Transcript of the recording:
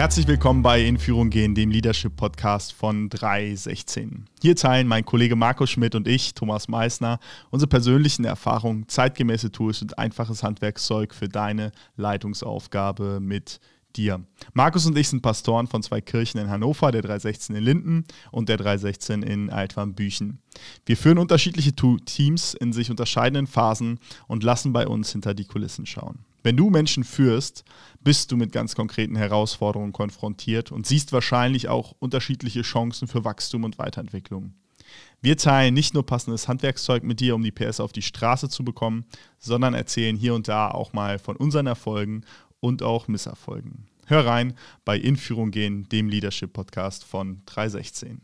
Herzlich willkommen bei In Führung gehen, dem Leadership Podcast von 316. Hier teilen mein Kollege Markus Schmidt und ich, Thomas Meissner, unsere persönlichen Erfahrungen, zeitgemäße Tools und einfaches Handwerkszeug für deine Leitungsaufgabe mit dir. Markus und ich sind Pastoren von zwei Kirchen in Hannover, der 316 in Linden und der 316 in Altwarmbüchen. Wir führen unterschiedliche Teams in sich unterscheidenden Phasen und lassen bei uns hinter die Kulissen schauen. Wenn du Menschen führst, bist du mit ganz konkreten Herausforderungen konfrontiert und siehst wahrscheinlich auch unterschiedliche Chancen für Wachstum und Weiterentwicklung. Wir teilen nicht nur passendes Handwerkszeug mit dir, um die PS auf die Straße zu bekommen, sondern erzählen hier und da auch mal von unseren Erfolgen und auch Misserfolgen. Hör rein bei Inführung gehen, dem Leadership Podcast von 316.